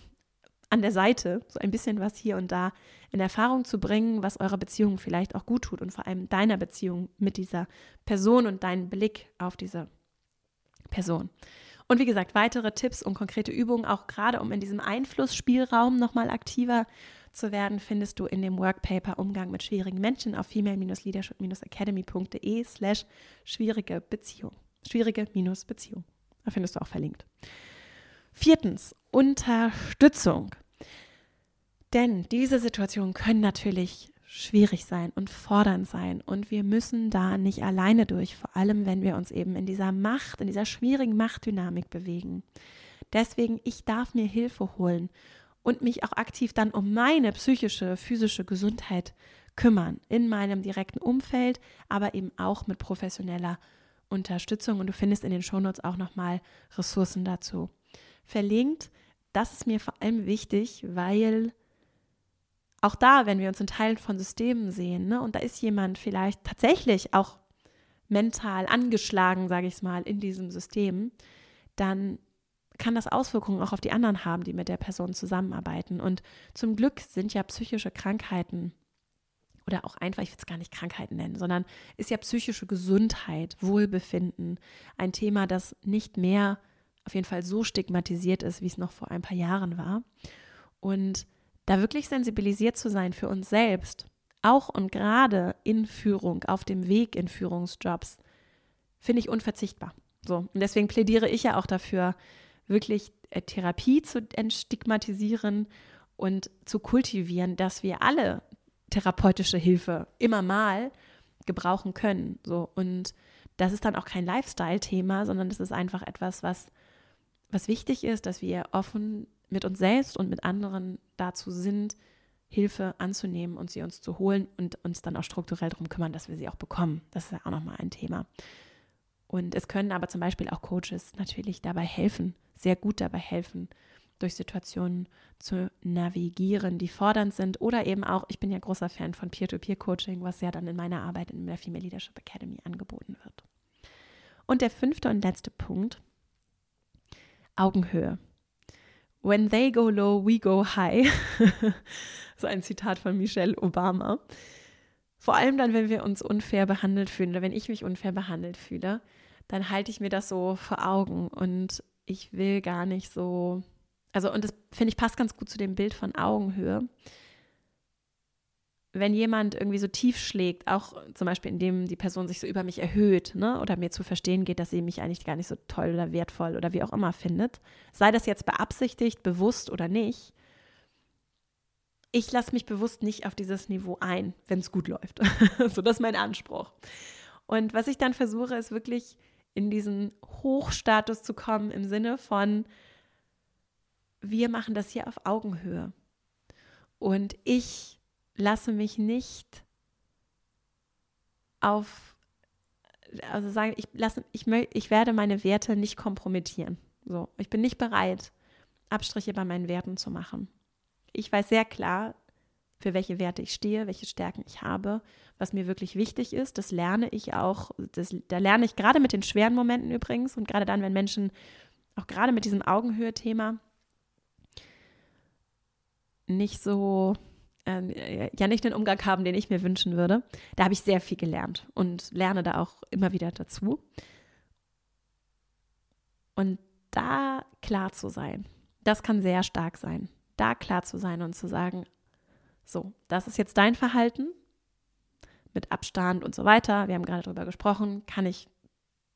Speaker 1: an der Seite, so ein bisschen was hier und da in Erfahrung zu bringen, was eurer Beziehung vielleicht auch gut tut und vor allem deiner Beziehung mit dieser Person und deinen Blick auf diese Person. Und wie gesagt, weitere Tipps und konkrete Übungen, auch gerade um in diesem Einflussspielraum nochmal aktiver zu werden, findest du in dem Workpaper Umgang mit schwierigen Menschen auf female-leadership-academy.de slash schwierige Beziehung. Schwierige-Beziehung. Da findest du auch verlinkt. Viertens, Unterstützung. Denn diese Situationen können natürlich schwierig sein und fordernd sein und wir müssen da nicht alleine durch, vor allem wenn wir uns eben in dieser Macht, in dieser schwierigen Machtdynamik bewegen. Deswegen, ich darf mir Hilfe holen und mich auch aktiv dann um meine psychische, physische Gesundheit kümmern, in meinem direkten Umfeld, aber eben auch mit professioneller Unterstützung und du findest in den Shownotes auch nochmal Ressourcen dazu. verlinkt. Das ist mir vor allem wichtig, weil auch da, wenn wir uns in Teilen von Systemen sehen, ne, und da ist jemand vielleicht tatsächlich auch mental angeschlagen, sage ich es mal, in diesem System, dann kann das Auswirkungen auch auf die anderen haben, die mit der Person zusammenarbeiten. Und zum Glück sind ja psychische Krankheiten oder auch einfach, ich will es gar nicht Krankheiten nennen, sondern ist ja psychische Gesundheit, Wohlbefinden ein Thema, das nicht mehr auf jeden Fall so stigmatisiert ist, wie es noch vor ein paar Jahren war. Und da wirklich sensibilisiert zu sein für uns selbst, auch und gerade in Führung, auf dem Weg in Führungsjobs, finde ich unverzichtbar. So, und deswegen plädiere ich ja auch dafür, wirklich äh, Therapie zu entstigmatisieren und zu kultivieren, dass wir alle therapeutische Hilfe immer mal gebrauchen können. So und das ist dann auch kein Lifestyle-Thema, sondern das ist einfach etwas, was, was wichtig ist, dass wir offen mit uns selbst und mit anderen dazu sind, Hilfe anzunehmen und sie uns zu holen und uns dann auch strukturell darum kümmern, dass wir sie auch bekommen. Das ist ja auch nochmal ein Thema. Und es können aber zum Beispiel auch Coaches natürlich dabei helfen, sehr gut dabei helfen, durch Situationen zu navigieren, die fordernd sind. Oder eben auch, ich bin ja großer Fan von Peer-to-Peer-Coaching, was ja dann in meiner Arbeit in der Female Leadership Academy angeboten wird. Und der fünfte und letzte Punkt, Augenhöhe. When they go low, we go high. so ein Zitat von Michelle Obama. Vor allem dann, wenn wir uns unfair behandelt fühlen oder wenn ich mich unfair behandelt fühle, dann halte ich mir das so vor Augen und ich will gar nicht so, also und das finde ich passt ganz gut zu dem Bild von Augenhöhe. Wenn jemand irgendwie so tief schlägt, auch zum Beispiel indem die Person sich so über mich erhöht, ne, oder mir zu verstehen geht, dass sie mich eigentlich gar nicht so toll oder wertvoll oder wie auch immer findet, sei das jetzt beabsichtigt, bewusst oder nicht, ich lasse mich bewusst nicht auf dieses Niveau ein, wenn es gut läuft. so, das ist mein Anspruch. Und was ich dann versuche, ist wirklich in diesen Hochstatus zu kommen im Sinne von, wir machen das hier auf Augenhöhe. Und ich lasse mich nicht auf, also sagen, ich, lasse, ich, ich werde meine Werte nicht kompromittieren. So, ich bin nicht bereit, Abstriche bei meinen Werten zu machen ich weiß sehr klar, für welche Werte ich stehe, welche Stärken ich habe, was mir wirklich wichtig ist. Das lerne ich auch. Das, da lerne ich gerade mit den schweren Momenten übrigens und gerade dann, wenn Menschen auch gerade mit diesem Augenhöhe-Thema nicht so, äh, ja, nicht den Umgang haben, den ich mir wünschen würde. Da habe ich sehr viel gelernt und lerne da auch immer wieder dazu. Und da klar zu sein, das kann sehr stark sein da klar zu sein und zu sagen, so, das ist jetzt dein Verhalten mit Abstand und so weiter. Wir haben gerade darüber gesprochen, kann ich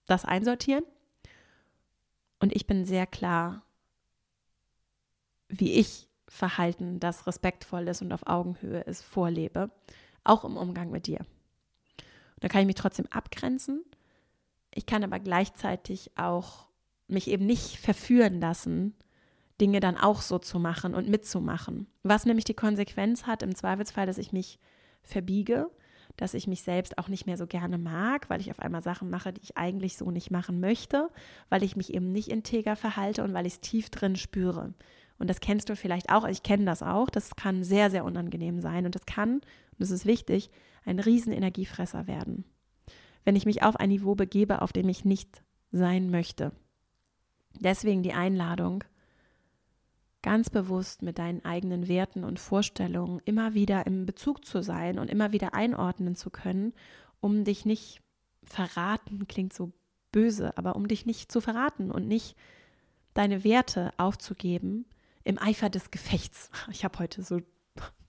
Speaker 1: das einsortieren? Und ich bin sehr klar, wie ich Verhalten, das respektvoll ist und auf Augenhöhe ist, vorlebe, auch im Umgang mit dir. Und da kann ich mich trotzdem abgrenzen. Ich kann aber gleichzeitig auch mich eben nicht verführen lassen, Dinge dann auch so zu machen und mitzumachen. Was nämlich die Konsequenz hat im Zweifelsfall, dass ich mich verbiege, dass ich mich selbst auch nicht mehr so gerne mag, weil ich auf einmal Sachen mache, die ich eigentlich so nicht machen möchte, weil ich mich eben nicht integer verhalte und weil ich es tief drin spüre. Und das kennst du vielleicht auch, ich kenne das auch, das kann sehr, sehr unangenehm sein und das kann, und das ist wichtig, ein riesen Energiefresser werden. Wenn ich mich auf ein Niveau begebe, auf dem ich nicht sein möchte. Deswegen die Einladung, ganz bewusst mit deinen eigenen Werten und Vorstellungen immer wieder im Bezug zu sein und immer wieder einordnen zu können, um dich nicht verraten, klingt so böse, aber um dich nicht zu verraten und nicht deine Werte aufzugeben im Eifer des Gefechts. Ich habe heute so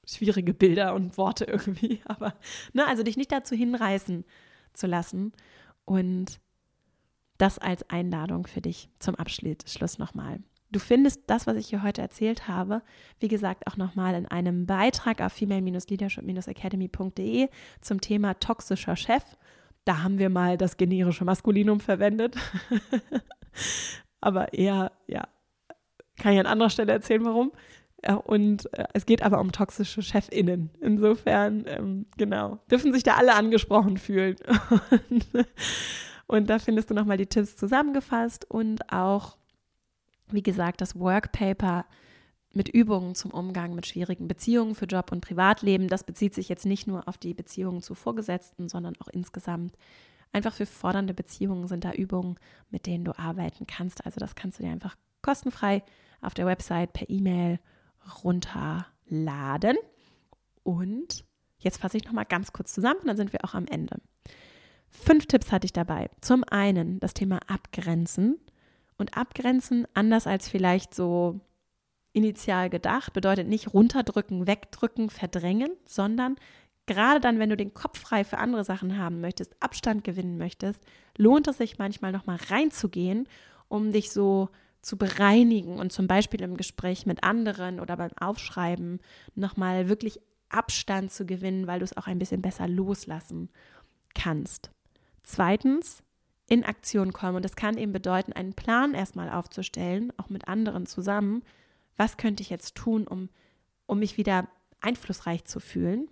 Speaker 1: schwierige Bilder und Worte irgendwie, aber ne, also dich nicht dazu hinreißen zu lassen und das als Einladung für dich zum Abschluss nochmal. Du findest das, was ich hier heute erzählt habe, wie gesagt, auch nochmal in einem Beitrag auf female-leadership-academy.de zum Thema toxischer Chef. Da haben wir mal das generische Maskulinum verwendet. aber eher, ja, kann ich an anderer Stelle erzählen, warum. Und äh, es geht aber um toxische ChefInnen. Insofern, ähm, genau, dürfen sich da alle angesprochen fühlen. und, und da findest du nochmal die Tipps zusammengefasst und auch wie gesagt, das Workpaper mit Übungen zum Umgang mit schwierigen Beziehungen für Job und Privatleben. Das bezieht sich jetzt nicht nur auf die Beziehungen zu Vorgesetzten, sondern auch insgesamt. Einfach für fordernde Beziehungen sind da Übungen, mit denen du arbeiten kannst. Also das kannst du dir einfach kostenfrei auf der Website per E-Mail runterladen. Und jetzt fasse ich nochmal ganz kurz zusammen und dann sind wir auch am Ende. Fünf Tipps hatte ich dabei. Zum einen das Thema Abgrenzen. Und Abgrenzen, anders als vielleicht so initial gedacht, bedeutet nicht runterdrücken, wegdrücken, verdrängen, sondern gerade dann, wenn du den Kopf frei für andere Sachen haben möchtest, Abstand gewinnen möchtest, lohnt es sich manchmal nochmal reinzugehen, um dich so zu bereinigen und zum Beispiel im Gespräch mit anderen oder beim Aufschreiben nochmal wirklich Abstand zu gewinnen, weil du es auch ein bisschen besser loslassen kannst. Zweitens, in Aktion kommen. Und das kann eben bedeuten, einen Plan erstmal aufzustellen, auch mit anderen zusammen. Was könnte ich jetzt tun, um, um mich wieder einflussreich zu fühlen?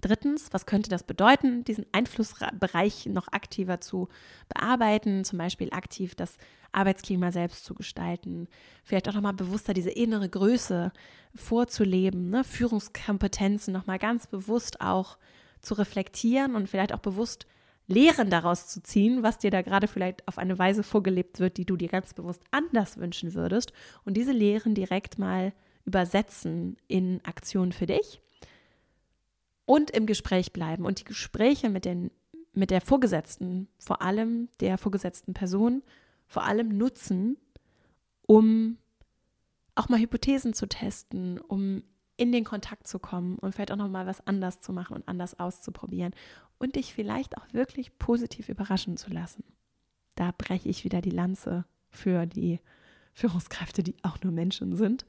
Speaker 1: Drittens, was könnte das bedeuten, diesen Einflussbereich noch aktiver zu bearbeiten, zum Beispiel aktiv das Arbeitsklima selbst zu gestalten, vielleicht auch nochmal bewusster diese innere Größe vorzuleben, ne? Führungskompetenzen nochmal ganz bewusst auch zu reflektieren und vielleicht auch bewusst Lehren daraus zu ziehen, was dir da gerade vielleicht auf eine Weise vorgelebt wird, die du dir ganz bewusst anders wünschen würdest und diese Lehren direkt mal übersetzen in Aktion für dich und im Gespräch bleiben und die Gespräche mit, den, mit der Vorgesetzten, vor allem der vorgesetzten Person, vor allem nutzen, um auch mal Hypothesen zu testen, um in den Kontakt zu kommen und vielleicht auch noch mal was anders zu machen und anders auszuprobieren und dich vielleicht auch wirklich positiv überraschen zu lassen. Da breche ich wieder die Lanze für die Führungskräfte, die auch nur Menschen sind.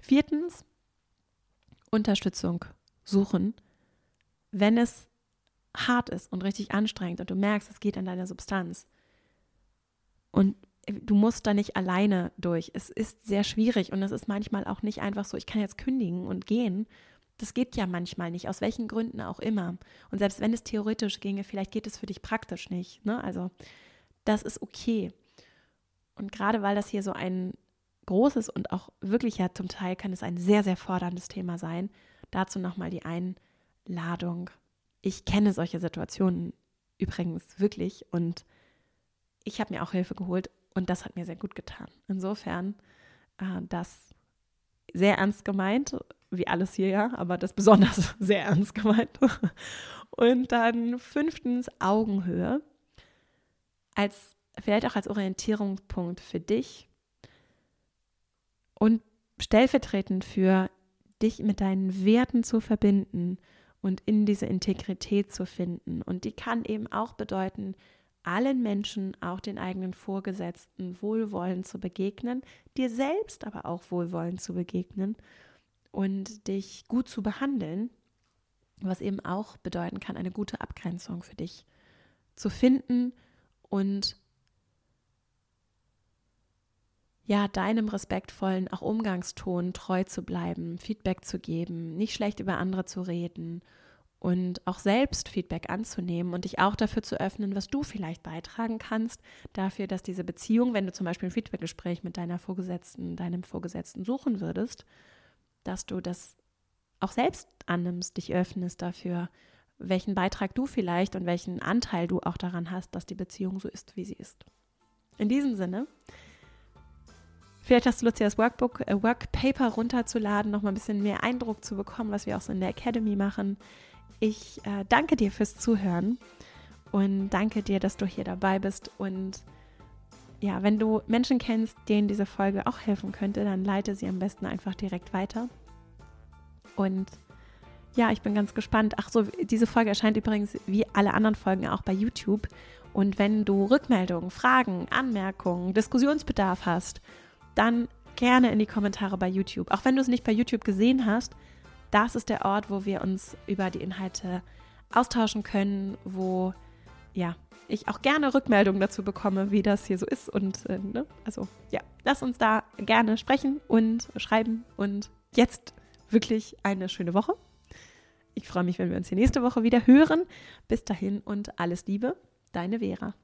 Speaker 1: Viertens, Unterstützung suchen, wenn es hart ist und richtig anstrengend und du merkst, es geht an deiner Substanz. Und du musst da nicht alleine durch. Es ist sehr schwierig und es ist manchmal auch nicht einfach so, ich kann jetzt kündigen und gehen. Das geht ja manchmal nicht, aus welchen Gründen auch immer. Und selbst wenn es theoretisch ginge, vielleicht geht es für dich praktisch nicht. Ne? Also das ist okay. Und gerade weil das hier so ein großes und auch wirklich ja zum Teil kann es ein sehr, sehr forderndes Thema sein, dazu nochmal die Einladung. Ich kenne solche Situationen übrigens wirklich und ich habe mir auch Hilfe geholt und das hat mir sehr gut getan. Insofern äh, das sehr ernst gemeint, wie alles hier ja, aber das besonders sehr ernst gemeint. Und dann fünftens Augenhöhe. Als vielleicht auch als Orientierungspunkt für dich und stellvertretend für dich mit deinen Werten zu verbinden und in diese Integrität zu finden. Und die kann eben auch bedeuten, allen Menschen, auch den eigenen Vorgesetzten, wohlwollend zu begegnen, dir selbst aber auch wohlwollend zu begegnen und dich gut zu behandeln, was eben auch bedeuten kann, eine gute Abgrenzung für dich zu finden und ja, deinem respektvollen auch Umgangston treu zu bleiben, Feedback zu geben, nicht schlecht über andere zu reden und auch selbst Feedback anzunehmen und dich auch dafür zu öffnen, was du vielleicht beitragen kannst, dafür, dass diese Beziehung, wenn du zum Beispiel ein Feedbackgespräch mit deiner Vorgesetzten, deinem Vorgesetzten suchen würdest, dass du das auch selbst annimmst, dich öffnest dafür, welchen Beitrag du vielleicht und welchen Anteil du auch daran hast, dass die Beziehung so ist, wie sie ist. In diesem Sinne, vielleicht hast du Lust, das Workbook, äh, Workpaper runterzuladen, noch mal ein bisschen mehr Eindruck zu bekommen, was wir auch so in der Academy machen. Ich äh, danke dir fürs Zuhören und danke dir, dass du hier dabei bist. Und ja, wenn du Menschen kennst, denen diese Folge auch helfen könnte, dann leite sie am besten einfach direkt weiter. Und ja, ich bin ganz gespannt. Ach so, diese Folge erscheint übrigens wie alle anderen Folgen auch bei YouTube. Und wenn du Rückmeldungen, Fragen, Anmerkungen, Diskussionsbedarf hast, dann gerne in die Kommentare bei YouTube. Auch wenn du es nicht bei YouTube gesehen hast, das ist der Ort, wo wir uns über die Inhalte austauschen können, wo ja, ich auch gerne Rückmeldungen dazu bekomme, wie das hier so ist. Und äh, ne? also ja, lass uns da gerne sprechen und schreiben. Und jetzt wirklich eine schöne Woche. Ich freue mich, wenn wir uns hier nächste Woche wieder hören. Bis dahin und alles Liebe, deine Vera.